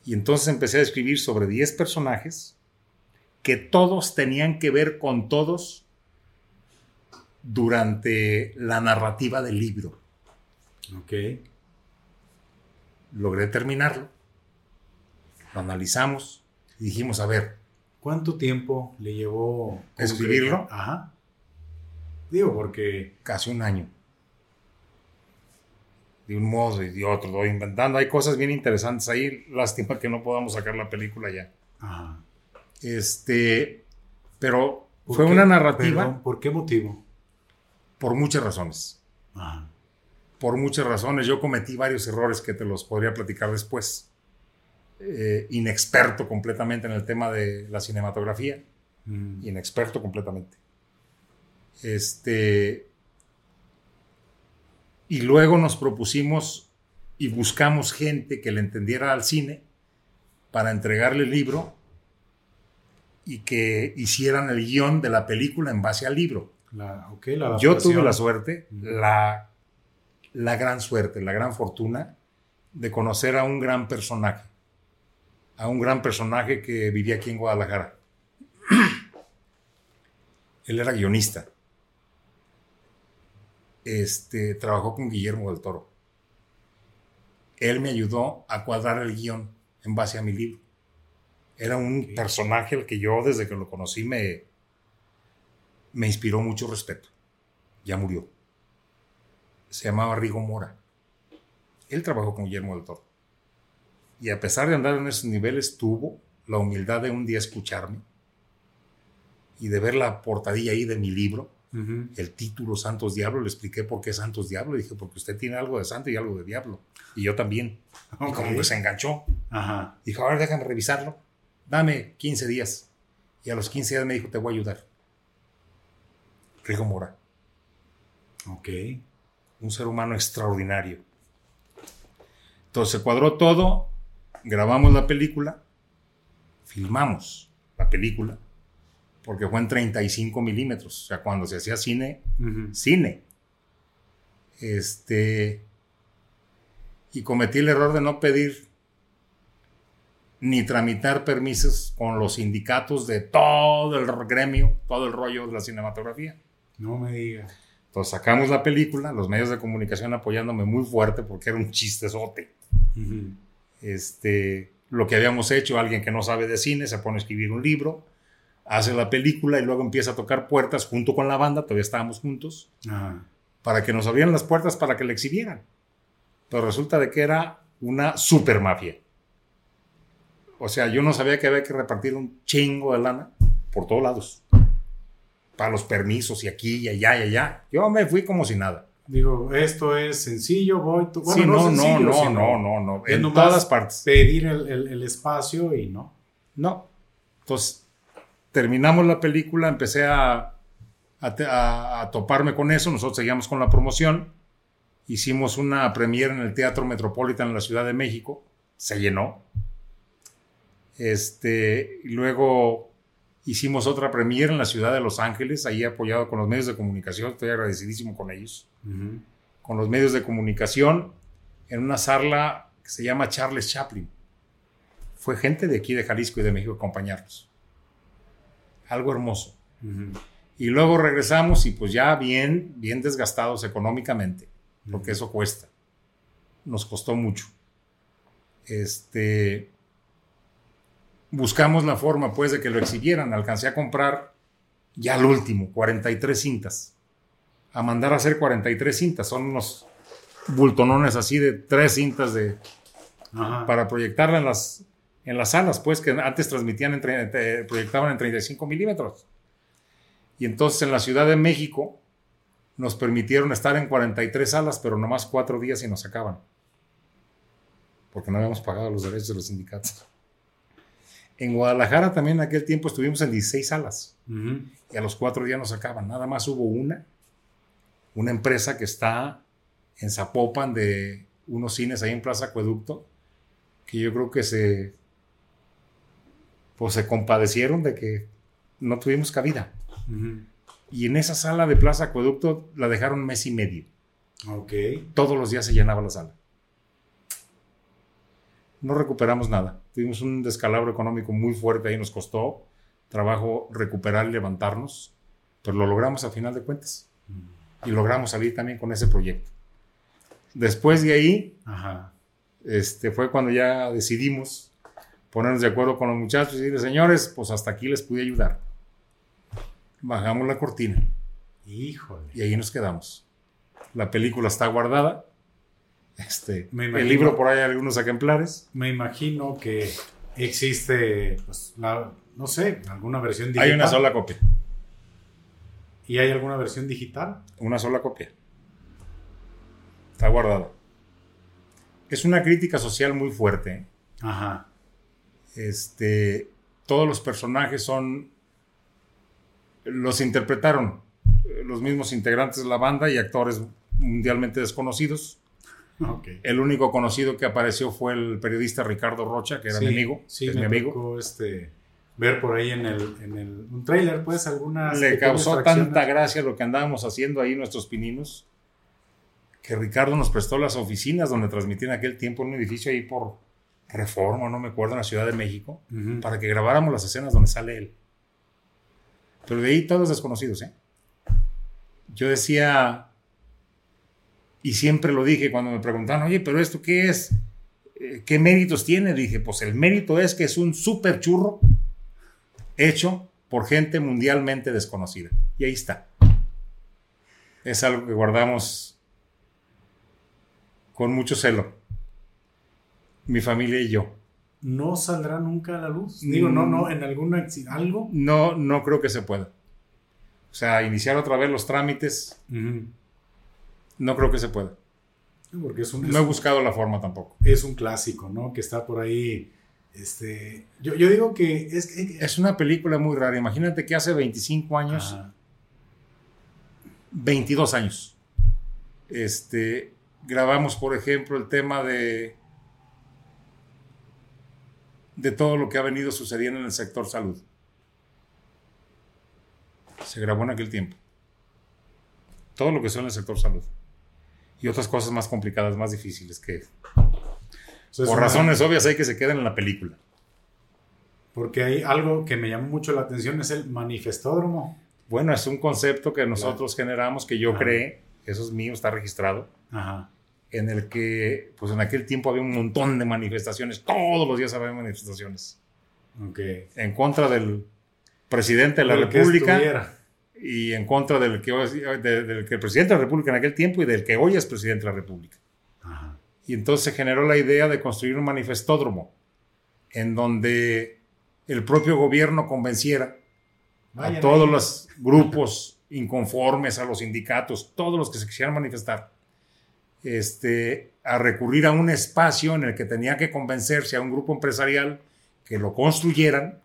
Y entonces empecé a escribir sobre diez personajes que todos tenían que ver con todos durante la narrativa del libro. Ok. Logré terminarlo. Lo analizamos y dijimos, a ver. ¿Cuánto tiempo le llevó escribirlo? Ajá. Digo, porque... Casi un año. De un modo y de otro, lo voy inventando. Hay cosas bien interesantes ahí. Lástima que no podamos sacar la película ya. Ajá. Este, pero fue qué? una narrativa. Perdón, ¿Por qué motivo? Por muchas razones. Ajá. Por muchas razones. Yo cometí varios errores que te los podría platicar después. Eh, inexperto completamente en el tema de la cinematografía. Mm. Inexperto completamente. Este. Y luego nos propusimos y buscamos gente que le entendiera al cine para entregarle el libro y que hicieran el guion de la película en base al libro. La, okay, la Yo tuve la suerte, la, la gran suerte, la gran fortuna de conocer a un gran personaje, a un gran personaje que vivía aquí en Guadalajara. Él era guionista. Este, trabajó con Guillermo del Toro. Él me ayudó a cuadrar el guion en base a mi libro. Era un personaje al que yo desde que lo conocí me, me inspiró mucho respeto. Ya murió. Se llamaba Rigo Mora. Él trabajó con Guillermo del Toro. Y a pesar de andar en esos niveles, tuvo la humildad de un día escucharme y de ver la portadilla ahí de mi libro, el título Santos Diablo, le expliqué por qué Santos Diablo, y dije, porque usted tiene algo de santo y algo de diablo, y yo también. Y como que se enganchó. Ajá. Dijo, ahora déjame revisarlo, dame 15 días. Y a los 15 días me dijo, te voy a ayudar. Rigo Mora. Ok. Un ser humano extraordinario. Entonces se cuadró todo, grabamos la película, filmamos la película, porque fue en 35 milímetros, o sea, cuando se hacía cine, cine. Este, y cometí el error de no pedir ni tramitar permisos con los sindicatos de todo el gremio, todo el rollo de la cinematografía. No me digas. Entonces sacamos la película, los medios de comunicación apoyándome muy fuerte porque era un chistezote. Este, lo que habíamos hecho, alguien que no sabe de cine se pone a escribir un libro, hace la película y luego empieza a tocar puertas junto con la banda, todavía estábamos juntos, para que nos abrieran las puertas para que la exhibieran. Pero resulta de que era una super mafia. O sea, yo no sabía que había que repartir un chingo de lana por todos lados. Para los permisos y aquí y allá y allá. Yo me fui como si nada. Digo, esto es sencillo, voy. Bueno, sí, no, no, no, no, no, no, En todas partes. Pedir el, el, espacio y no. No. Entonces, terminamos la película, empecé a, a, a, toparme con eso. Nosotros seguíamos con la promoción. Hicimos una premiere en el Teatro Metropolitan en la Ciudad de México. Se llenó. Este, luego hicimos otra premiere en la ciudad de Los Ángeles, ahí apoyado con los medios de comunicación, estoy agradecidísimo con ellos, con los medios de comunicación, en una sala que se llama Charles Chaplin. Fue gente de aquí de Jalisco y de México a acompañarnos. Algo hermoso. Y luego regresamos y pues ya bien, bien desgastados económicamente, porque eso cuesta. Nos costó mucho. Este, buscamos la forma pues de que lo exhibieran. Alcancé a comprar ya el último, 43 cintas. A mandar a hacer 43 cintas. Son unos bultonones así de tres cintas de para proyectarla en las, en las salas, pues que antes transmitían, en, proyectaban en 35 milímetros. Y entonces en la Ciudad de México nos permitieron estar en 43 salas, pero nomás cuatro días y nos acaban. Porque no habíamos pagado los derechos de los sindicatos. En Guadalajara también en aquel tiempo estuvimos en 16 salas y a los cuatro días nos acaban. Nada más hubo una, una empresa que está en Zapopan de unos cines ahí en Plaza Acueducto, que yo creo que se, pues se compadecieron de que no tuvimos cabida. Y en esa sala de Plaza Acueducto la dejaron mes y medio. Ok. Todos los días se llenaba la sala no recuperamos nada. Tuvimos un descalabro económico muy fuerte ahí, nos costó trabajo recuperar y levantarnos, pero lo logramos a final de cuentas. Y logramos salir también con ese proyecto. Después de ahí, Este, fue cuando ya decidimos ponernos de acuerdo con los muchachos y decirles, señores, pues hasta aquí les pude ayudar. Bajamos la cortina. Híjole. Y ahí nos quedamos. La película está guardada este, el libro por ahí algunos ejemplares. Me imagino que existe, pues, no sé, alguna versión digital. Hay una sola copia. ¿Y hay alguna versión digital? Una sola copia. Está guardada. Es una crítica social muy fuerte. Ajá. Este, todos los personajes son, los interpretaron los mismos integrantes de la banda y actores mundialmente desconocidos. Okay. El único conocido que apareció fue el periodista Ricardo Rocha, que era Sí, mi amigo. Sí, es me mi amigo. tocó, este, ver por ahí en el, en el un trailer, pues, algunas. Le causó tanta gracia lo que andábamos haciendo ahí nuestros pininos que Ricardo nos prestó las oficinas donde transmitía en aquel tiempo en un edificio ahí por Reforma, no me acuerdo, en la Ciudad de México, para que grabáramos las escenas donde sale él. Pero de ahí todos desconocidos, ¿eh? Yo decía, y siempre lo dije cuando me preguntaban, oye, pero esto qué es? Eh, ¿Qué méritos tiene? Dije, pues el mérito es que es un super churro hecho por gente mundialmente desconocida. Y ahí está. Es algo que guardamos con mucho celo. Mi familia y yo. No saldrá nunca a la luz. Digo, no, no, en alguna acci- algo. No, no creo que se pueda. O sea, iniciar otra vez los trámites. No creo que se pueda. Porque es un, No he buscado la forma tampoco. es un clásico, ¿no? Que está por ahí. Este, yo, yo digo que es. Es una película muy rara. Imagínate que hace 25 años, Ajá. 22 años, este, grabamos, por ejemplo, el tema de, de todo lo que ha venido sucediendo en el sector salud. Se grabó en aquel tiempo. Todo lo que son en el sector salud. Y otras cosas más complicadas, más difíciles, que por una- razones obvias hay que se queden en la película. Porque hay algo que me llama mucho la atención, es el manifestódromo. Bueno, es un concepto que nosotros generamos, que yo Ajá. creé, eso es mío, está registrado, Ajá. en el que, pues en aquel tiempo había un montón de manifestaciones, todos los días había manifestaciones, en contra del presidente de la República. Y en contra del que, de- del que el presidente de la República en aquel tiempo y del que hoy es presidente de la República. Ajá. Y entonces se generó la idea de construir un manifestódromo, en donde el propio gobierno convenciera Vayan a todos ahí. los grupos inconformes, a los sindicatos, todos los que se quisieran manifestar, este, a recurrir a un espacio en el que tenía que convencerse a un grupo empresarial que lo construyeran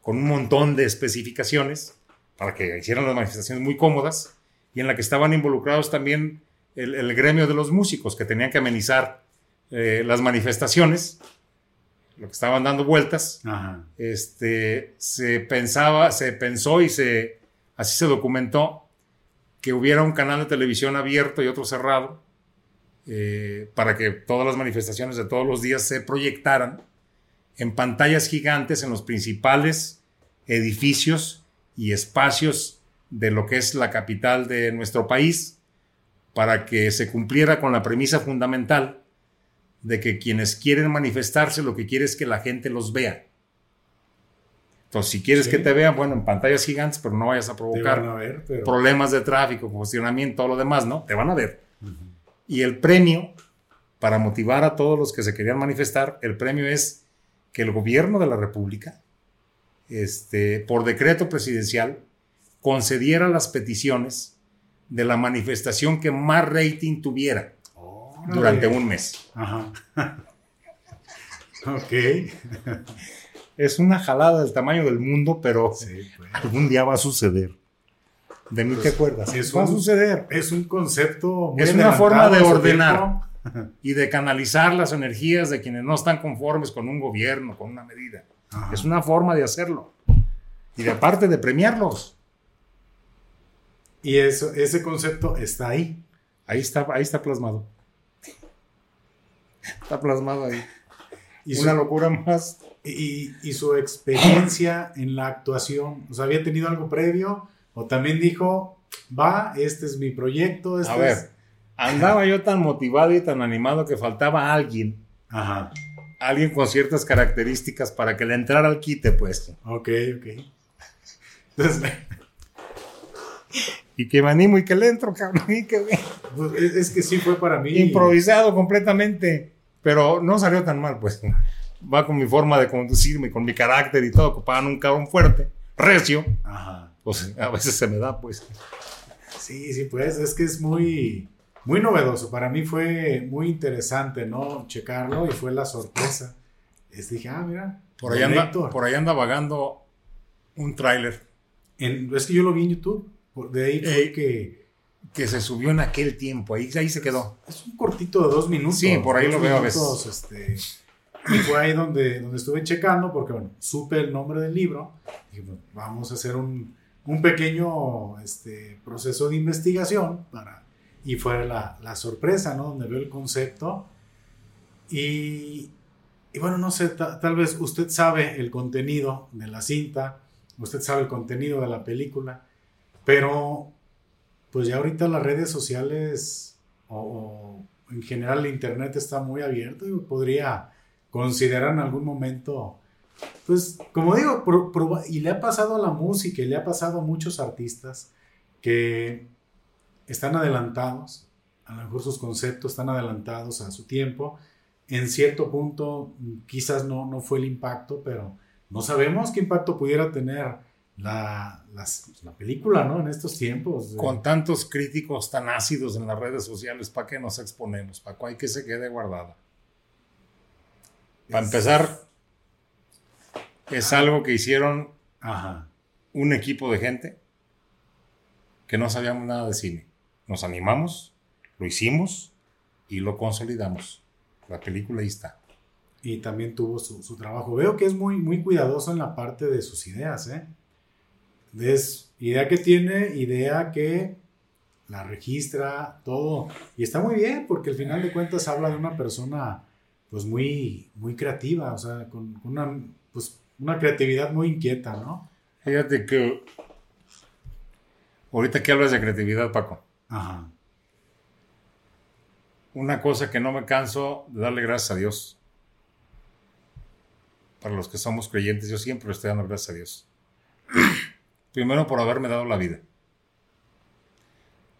con un montón de especificaciones para que hicieran las manifestaciones muy cómodas y en la que estaban involucrados también el, el gremio de los músicos que tenían que amenizar eh, las manifestaciones, lo que estaban dando vueltas Ajá. este, se pensaba, se pensó y se, así se documentó que hubiera un canal de televisión abierto y otro cerrado eh, para que todas las manifestaciones de todos los días se proyectaran en pantallas gigantes en los principales edificios y espacios de lo que es la capital de nuestro país para que se cumpliera con la premisa fundamental de que quienes quieren manifestarse lo que quiere es que la gente los vea. Entonces, si quieres Sí. que te vean, bueno, en pantallas gigantes, pero no vayas a provocar a ver, pero. problemas de tráfico, congestionamiento, todo lo demás, ¿no? Te van a ver. Y el premio, para motivar a todos los que se querían manifestar, el premio es que el gobierno de la República, este, por decreto presidencial, concediera las peticiones de la manifestación que más rating tuviera durante un mes. Ajá. ok. Es una jalada del tamaño del mundo, pero Sí, pues. algún día va a suceder. De mí te acuerdas. es va a suceder. Es un concepto. muy Es una forma de ordenar. y de canalizar las energías de quienes no están conformes con un gobierno, con una medida. Ajá. Es una forma de hacerlo. Y de aparte de premiarlos. Y eso, ese concepto está ahí. Ahí está, ahí está plasmado. Está plasmado ahí. Y su, Una locura más. y, y su experiencia en la actuación. O sea, ¿había tenido algo previo? ¿O también dijo, va, este es mi proyecto? Este A ver, es-" andaba yo tan motivado y tan animado que faltaba alguien, Ajá. Alguien con ciertas características para que le entrara al quite, pues. Ok, ok. Entonces, Y que me animo y que le entro, cabrón. y que- pues, es, es que sí fue para mí. improvisado completamente, pero no salió tan mal, pues. Va con mi forma de conducirme, con mi carácter y todo, ocupaban un cabrón fuerte, recio, Ajá. pues a veces se me da, pues. Sí, sí, pues es que es muy, muy novedoso. Para mí fue muy interesante, ¿no? Checarlo y fue la sorpresa. Es, dije, ah, mira. Por ahí anda, por ahí anda vagando un tráiler es que yo lo vi en YouTube. De ahí fue Ey. que. que se subió en aquel tiempo. Ahí, ahí se quedó. Es un cortito de dos minutos. Sí, por ahí lo veo a minutos, este, y fue ahí donde, donde estuve checando, porque bueno, supe el nombre del libro. Y bueno, vamos a hacer un, un pequeño este, proceso de investigación para, y fue la, la sorpresa, ¿no? Donde veo el concepto. Y, y bueno, no sé, ta- tal vez usted sabe el contenido de la cinta, usted sabe el contenido de la película, pero pues ya ahorita las redes sociales o, en general el internet está muy abierto y podría considerar en algún momento, pues como digo, y le ha pasado a la música y le ha pasado a muchos artistas que están adelantados, a lo mejor sus conceptos están adelantados a su tiempo. En cierto punto, quizás no, no fue el impacto, pero no sabemos qué impacto pudiera tener la, la película, ¿no? En estos tiempos. Con tantos críticos tan ácidos en las redes sociales, ¿para qué nos exponemos? ¿Para hay que se quede guardada? Para empezar, es algo que hicieron Ajá. un equipo de gente que no sabíamos nada de cine. Nos animamos, lo hicimos y lo consolidamos. La película ahí está. Y también tuvo su, su trabajo. Veo que es muy, muy cuidadoso en la parte de sus ideas, ¿eh? Es idea que tiene, idea que la registra, todo. Y está muy bien, porque al final de cuentas habla de una persona, pues muy, muy creativa, o sea, con, con una, pues, una creatividad muy inquieta, ¿no? Fíjate que ahorita que hablas de creatividad, Paco, Ajá. una cosa que no me canso de darle gracias a Dios. Para los que somos creyentes, yo siempre le estoy dando gracias a Dios. Primero por haberme dado la vida.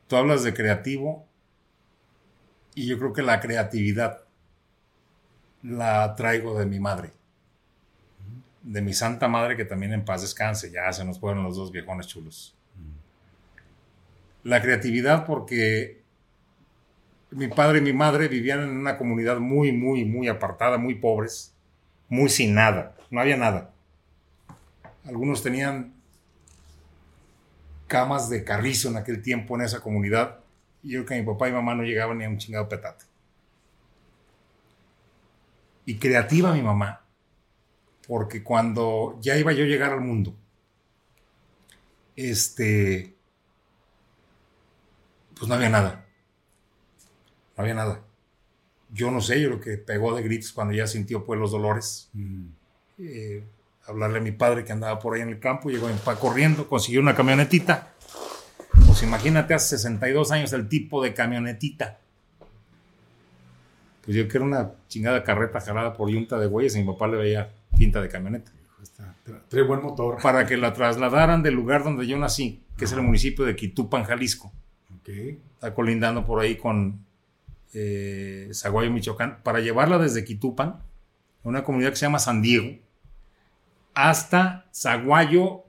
Tú hablas de creativo y yo creo que la creatividad la traigo de mi madre. De mi santa madre que también en paz descanse. Ya se nos fueron los dos viejones chulos. La creatividad porque mi padre y mi madre vivían en una comunidad muy, muy, muy apartada, muy pobres, muy sin nada, no había nada. Algunos tenían camas de carrizo en aquel tiempo en esa comunidad y yo creo que mi papá y mamá no llegaban ni a un chingado petate. Y creativa mi mamá, porque cuando ya iba yo a llegar al mundo, este, pues no había nada. No había nada. Yo no sé, yo lo que pegó de gritos cuando ya sintió pues los dolores. Mm. Eh, hablarle a mi padre que andaba por ahí en el campo, llegó mi papá corriendo, consiguió una camionetita. Pues imagínate, hace 62 años el tipo de camionetita. Pues yo que era una chingada carreta jalada por yunta de güeyes y mi papá le veía tinta de camioneta. Trae buen motor. Para que la trasladaran del lugar donde yo nací, que es el municipio de Quitupan, Jalisco. Está colindando por ahí con eh, Zaguayo, Michoacán, para llevarla desde Quitupan, una comunidad que se llama San Diego, hasta Zaguayo,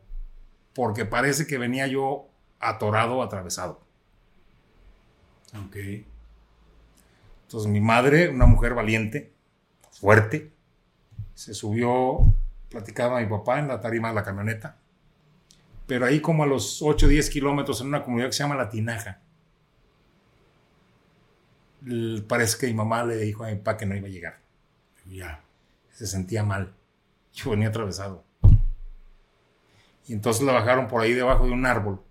porque parece que venía yo atorado, atravesado. Ok. Entonces mi madre, una mujer valiente, fuerte, se subió, platicaba a mi papá en la tarima de la camioneta, pero ahí como a los 8 o 10 kilómetros en una comunidad que se llama La Tinaja, parece que mi mamá le dijo a mi papá que no iba a llegar. Ya. Se sentía mal. Yo venía atravesado. Y entonces la bajaron por ahí debajo de un árbol.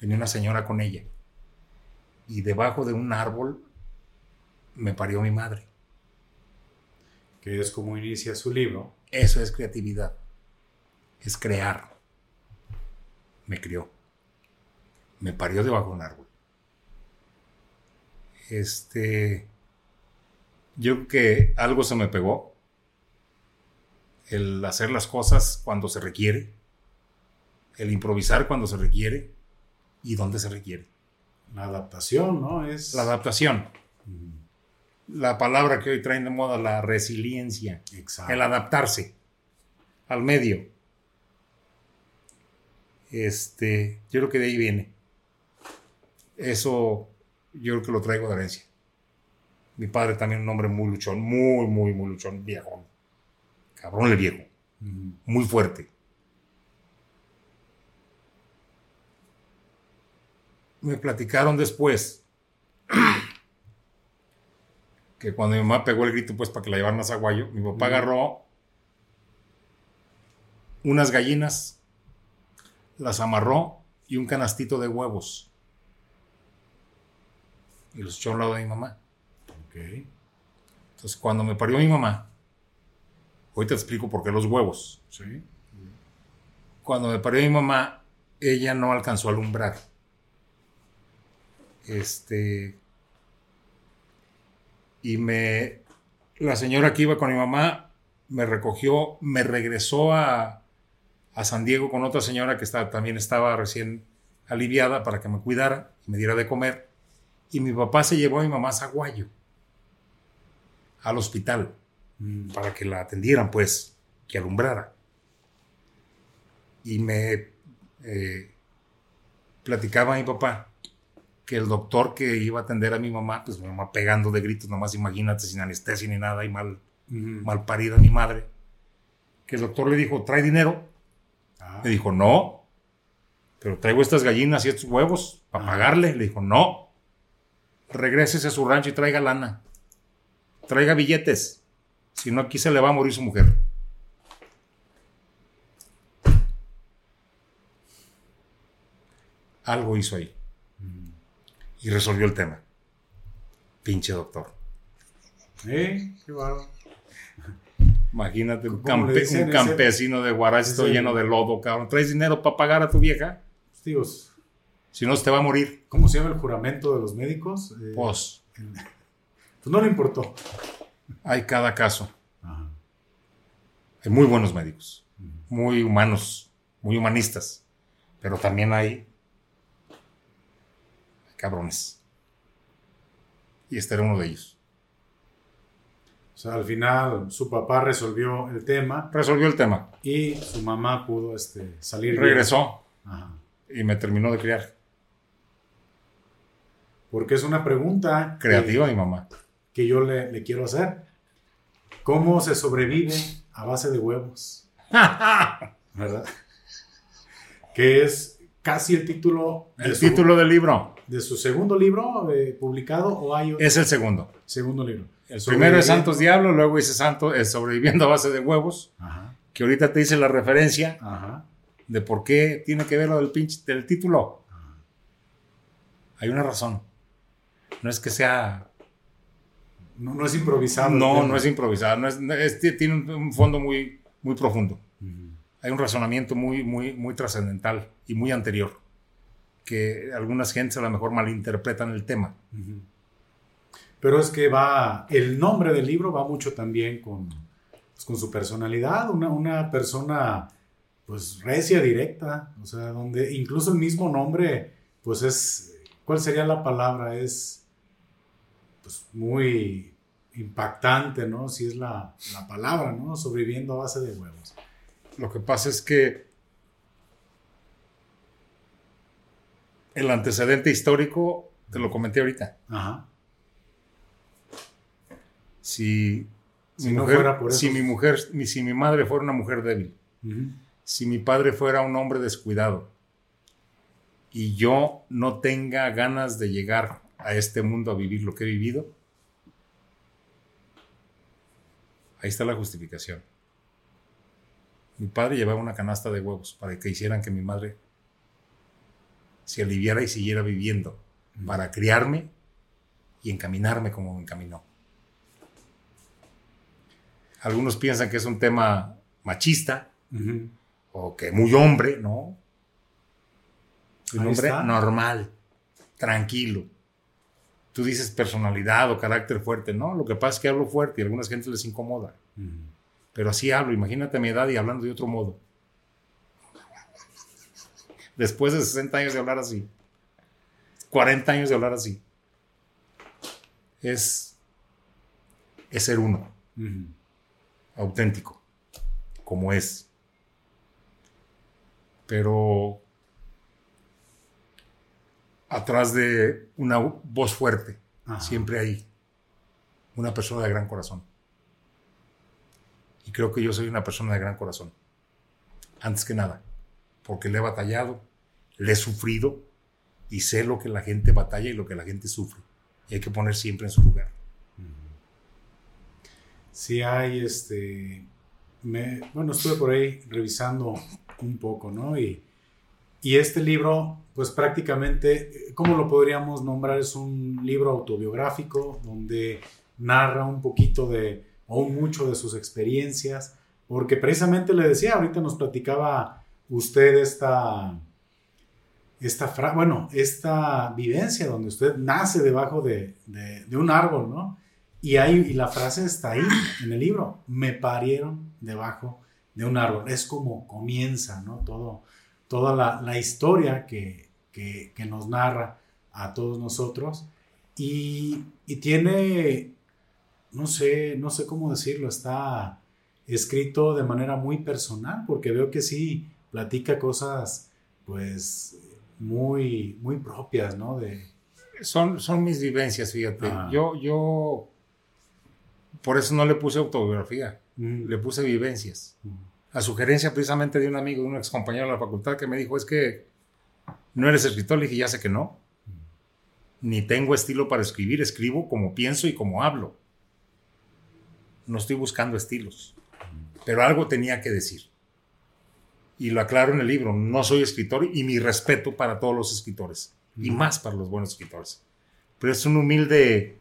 Venía una señora con ella. Y debajo de un árbol me parió mi madre. Que es como inicia su libro. Eso es creatividad. Es crear. Me crió. Me parió debajo de un árbol. Este. Yo creo que algo se me pegó. El hacer las cosas cuando se requiere. El improvisar cuando se requiere. Y donde se requiere. La adaptación, ¿no? Es. La adaptación. La palabra que hoy traen de moda, la resiliencia. Exacto. el adaptarse al medio. Este, yo creo que de ahí viene. Eso yo creo que lo traigo de herencia. Mi padre también un hombre muy luchón, muy, muy, muy luchón, viejón. Cabrón el viejo, muy fuerte. me platicaron después que cuando mi mamá pegó el grito, pues para que la llevaran a Zaguayo, mi papá agarró unas gallinas, las amarró y un canastito de huevos. Y los echó a un lado de mi mamá. Entonces, cuando me parió mi mamá, hoy te explico por qué los huevos. Cuando me parió mi mamá, ella no alcanzó a alumbrar. Este. Y me. La señora que iba con mi mamá me recogió, me regresó a, a San Diego con otra señora que estaba, también estaba recién aliviada para que me cuidara y me diera de comer. Y mi papá se llevó a mi mamá a Zaguayo, al hospital, Mm. para que la atendieran, pues, que alumbrara. Y me eh, platicaba mi papá que el doctor que iba a atender a mi mamá, pues mi mamá pegando de gritos, nomás imagínate, sin anestesia ni nada, y mal, Ujú. mal parida mi madre, que el doctor le dijo, ¿trae dinero? Ah, Le dijo, no, pero traigo estas gallinas y estos huevos para Ajá. pagarle. Le dijo, no, regrésese a su rancho y traiga lana, traiga billetes, si no aquí se le va a morir su mujer. Algo hizo ahí y resolvió el tema. Pinche doctor. ¿Eh? Qué bárbaro. Imagínate un, ¿Cómo le campe- dicen un ese? campesino de ese- lleno de lodo, cabrón. ¿Traes dinero para pagar a tu vieja? Tíos, Si no, se te va a morir. ¿cómo se llama el juramento de los médicos? Eh, Pues, pues no le importó. hay cada caso. Ajá. Hay muy buenos médicos, muy humanos, muy humanistas, pero también hay cabrones. Y este era uno de ellos. O sea, al final su papá resolvió el tema Resolvió el tema, y su mamá pudo este, salir regresó Ajá. y me terminó de criar. Porque es una pregunta que- Creativa mi mamá. que yo le, le quiero hacer. ¿Cómo se sobrevive a base de huevos? ¿Verdad? Que es casi el título de, El su, título del libro de su segundo libro eh, publicado o hay otro es el segundo. segundo libro. El primero es Santos Diablo, luego dice Santo, es sobreviviendo a base de huevos, Ajá, que ahorita te dice la referencia ajá. de por qué tiene que ver lo del pinche del título. Hay una razón. No es que sea. No, no es improvisado. No, no es improvisado. No es, tiene un, un fondo muy, muy profundo. Hay un razonamiento muy, muy, muy trascendental y muy anterior. Que algunas gentes a lo mejor malinterpretan el tema. Pero es que va, el nombre del libro va mucho también con, pues, con su personalidad, una, una persona pues recia, directa, o sea, donde incluso el mismo nombre, pues es, ¿cuál sería la palabra? Es pues muy impactante, ¿no? Si es la, la palabra, ¿no? Sobreviviendo a base de huevos. Lo que pasa es que el antecedente histórico, te lo comenté ahorita. Ajá. Si, Si mi no mujer, fuera por si mi mujer, si mi madre fuera una mujer débil, si mi padre fuera un hombre descuidado y yo no tenga ganas de llegar a este mundo a vivir lo que he vivido, ahí está la justificación. Mi padre llevaba una canasta de huevos para que hicieran que mi madre se aliviara y siguiera viviendo, para criarme y encaminarme como me encaminó. Algunos piensan que es un tema machista, o que muy hombre, ¿no? Un Ahí hombre está. normal, tranquilo. Tú dices personalidad o carácter fuerte, no, lo que pasa es que hablo fuerte y a algunas gente les incomoda, pero así hablo, imagínate a mi edad y hablando de otro modo. Después de 60 años de hablar así, 40 años de hablar así, es, es ser uno, auténtico, como es. Pero atrás de una voz fuerte, Ajá. siempre hay una persona de gran corazón. Y creo que yo soy una persona de gran corazón. Antes que nada, porque le he batallado, le he sufrido y sé lo que la gente batalla y lo que la gente sufre. Y hay que poner siempre en su lugar. Sí hay, este, me, bueno, estuve por ahí revisando un poco, ¿no? Y, y este libro, pues prácticamente, ¿cómo lo podríamos nombrar? Es un libro autobiográfico donde narra un poquito de, o mucho de sus experiencias, porque precisamente le decía, ahorita nos platicaba usted esta, esta bueno, esta vivencia donde usted nace debajo de, de, un árbol, ¿no? Y, ahí, y la frase está ahí en el libro, me parieron debajo de un árbol. Es como comienza, ¿no? Todo, toda la, la historia que, que, que, nos narra a todos nosotros. Y, y, tiene, no sé, no sé cómo decirlo, está escrito de manera muy personal, porque veo que sí platica cosas, pues, muy, muy propias, ¿no? De... Son, son mis vivencias, fíjate. Yo, yo, por eso no le puse autobiografía, mm. le puse vivencias. Mm. A sugerencia precisamente de un amigo, de un ex compañero de la facultad que me dijo, es que no eres escritor, le dije, ya sé que no. Ni tengo estilo para escribir, escribo como pienso y como hablo. No estoy buscando estilos, pero algo tenía que decir y lo aclaro en el libro, no soy escritor y mi respeto para todos los escritores, y más para los buenos escritores. Pero es un humilde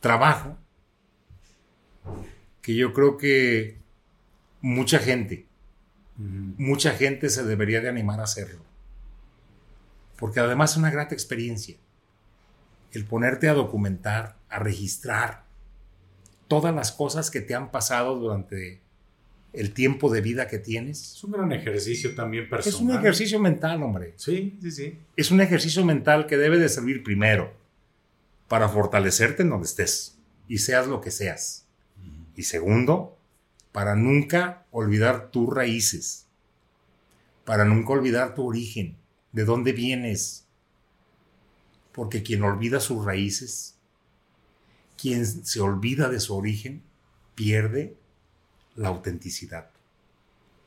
trabajo que yo creo que mucha gente, mucha gente se debería de animar a hacerlo. Porque además es una grata experiencia el ponerte a documentar, a registrar todas las cosas que te han pasado durante el tiempo de vida que tienes. Es un gran ejercicio también personal. Es un ejercicio mental, hombre. Sí, sí, sí. Es un ejercicio mental que debe de servir primero para fortalecerte en donde estés y seas lo que seas. Y segundo, para nunca olvidar tus raíces, para nunca olvidar tu origen, de dónde vienes. Porque quien olvida sus raíces, quien se olvida de su origen, pierde la autenticidad.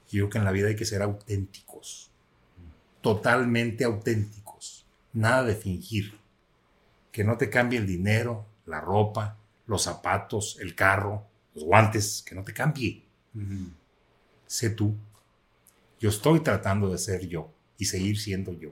Yo creo que en la vida hay que ser auténticos, totalmente auténticos, nada de fingir. Que no te cambie el dinero, la ropa, los zapatos, el carro, los guantes, que no te cambie. Sé tú. Yo estoy tratando de ser yo y seguir siendo yo.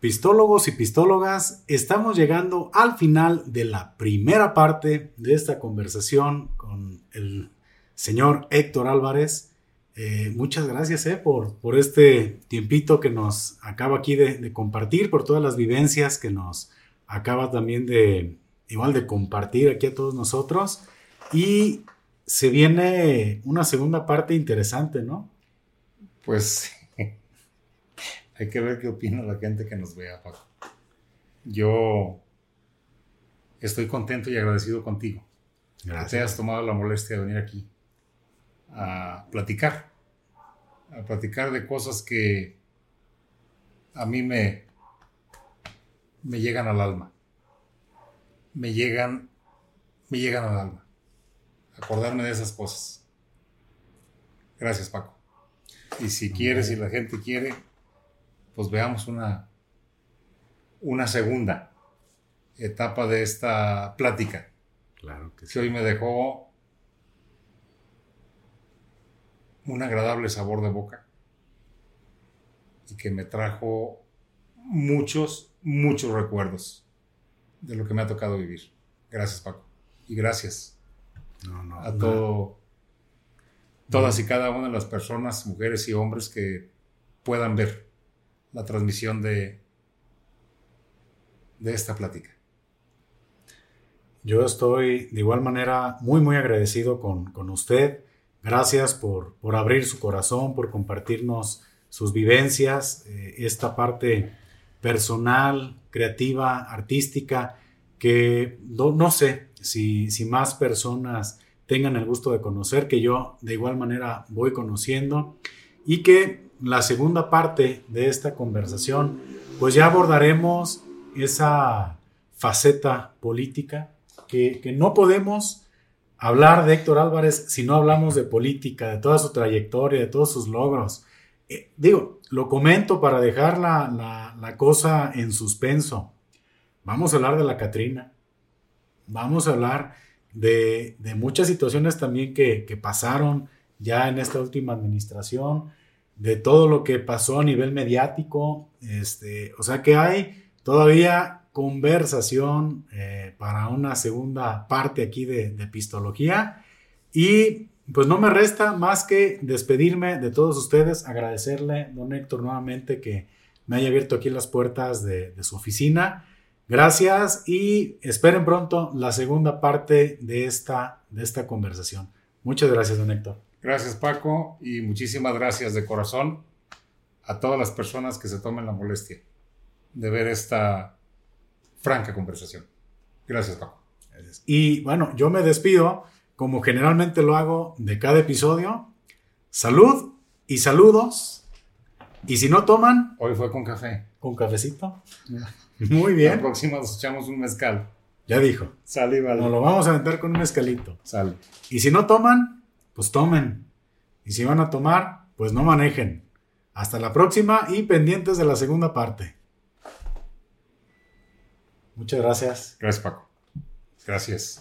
Pistólogos y pistólogas, estamos llegando al final de la primera parte de esta conversación con el señor Héctor Álvarez. Eh, muchas gracias eh, por, por este tiempito que nos acaba aquí de, compartir, por todas las vivencias que nos acaba también de, igual de compartir aquí a todos nosotros. Y se viene una segunda parte interesante, ¿no? Pues hay que ver qué opina la gente que nos vea, Paco. Yo estoy contento y agradecido contigo. Gracias. Que te hayas tomado la molestia de venir aquí a platicar, a platicar de cosas que a mí me, me llegan al alma, me llegan, me llegan al alma, acordarme de esas cosas. Gracias Paco. Y si quieres, si la gente quiere, pues veamos una, una segunda etapa de esta plática. Claro que sí. hoy me dejó un agradable sabor de boca y que me trajo muchos, muchos recuerdos de lo que me ha tocado vivir. Gracias, Paco. Y gracias a todo, todas y cada una de las personas, mujeres y hombres que puedan ver la transmisión de, de esta plática. Yo estoy de igual manera muy, muy agradecido con, con usted Gracias por, abrir su corazón, por compartirnos sus vivencias, eh, esta parte personal, creativa, artística, que no, sé si, más personas tengan el gusto de conocer, que yo de igual manera voy conociendo, y que la segunda parte de esta conversación, pues ya abordaremos esa faceta política que, que no podemos hablar de Héctor Álvarez si no hablamos de política, de toda su trayectoria, de todos sus logros. eh, digo, lo comento para dejar la, la, cosa en suspenso. Vamos a hablar de la Catrina. Vamos a hablar de, de muchas situaciones también que, que, pasaron ya en esta última administración, de todo lo que pasó a nivel mediático. Este, o sea que hay todavía conversación eh, para una segunda parte aquí de, de Pistología. Y pues no me resta más que despedirme de todos ustedes, agradecerle, don Héctor, nuevamente que me haya abierto aquí las puertas de, su oficina. Gracias y esperen pronto la segunda parte de esta, de esta conversación. Muchas gracias, don Héctor. Gracias, Paco, y muchísimas gracias de corazón a todas las personas que se tomen la molestia de ver esta franca conversación. Gracias, Paco. Y bueno, yo me despido como generalmente lo hago de cada episodio. Salud y saludos. Y si no toman... Hoy fue con café. Con cafecito. Muy bien. La próxima nos echamos un mezcal. Ya dijo. Sale, vale. Nos lo vamos a aventar con un mezcalito. Sale. Y si no toman, pues tomen. Y si van a tomar, pues no manejen. Hasta la próxima y pendientes de la segunda parte. Muchas gracias. Gracias, Paco. Gracias.